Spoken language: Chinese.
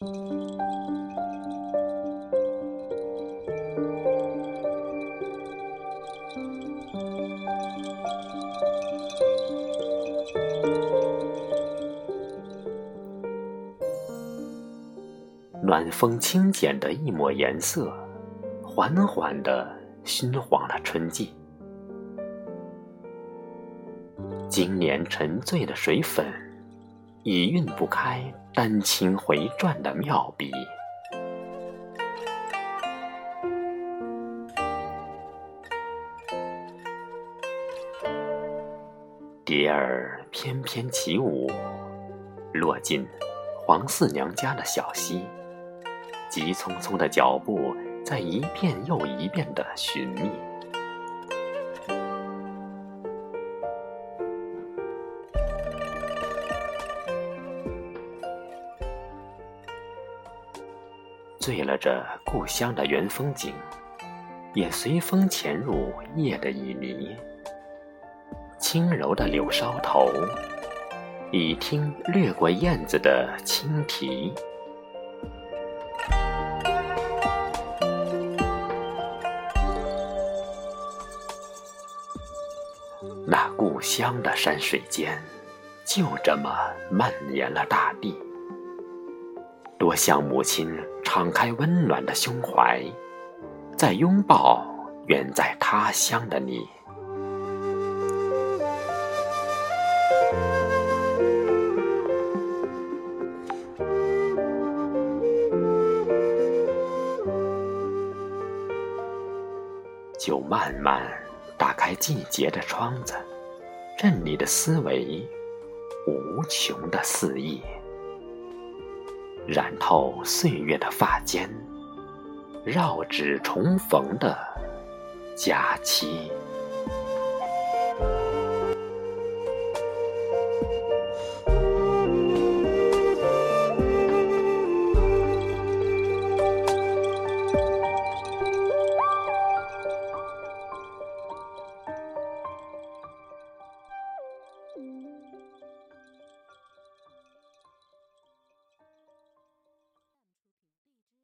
暖风轻剪的一抹颜色，缓缓的熏黄了春季。今年沉醉的水粉，已晕不开丹青回转的妙笔。蝶儿翩翩起舞，落进黄四娘家的小溪。急匆匆的脚步，在一遍又一遍的寻觅。醉了这故乡的原风景，也随风潜入夜的旖旎。轻柔的柳梢头，已听掠过燕子的轻啼。那故乡的山水间，就这么蔓延了大地。多向母亲敞开温暖的胸怀，再拥抱远在他乡的你。就慢慢打开季节的窗子，任你的思维无穷的肆意。染透岁月的发间，绕指重逢的假期。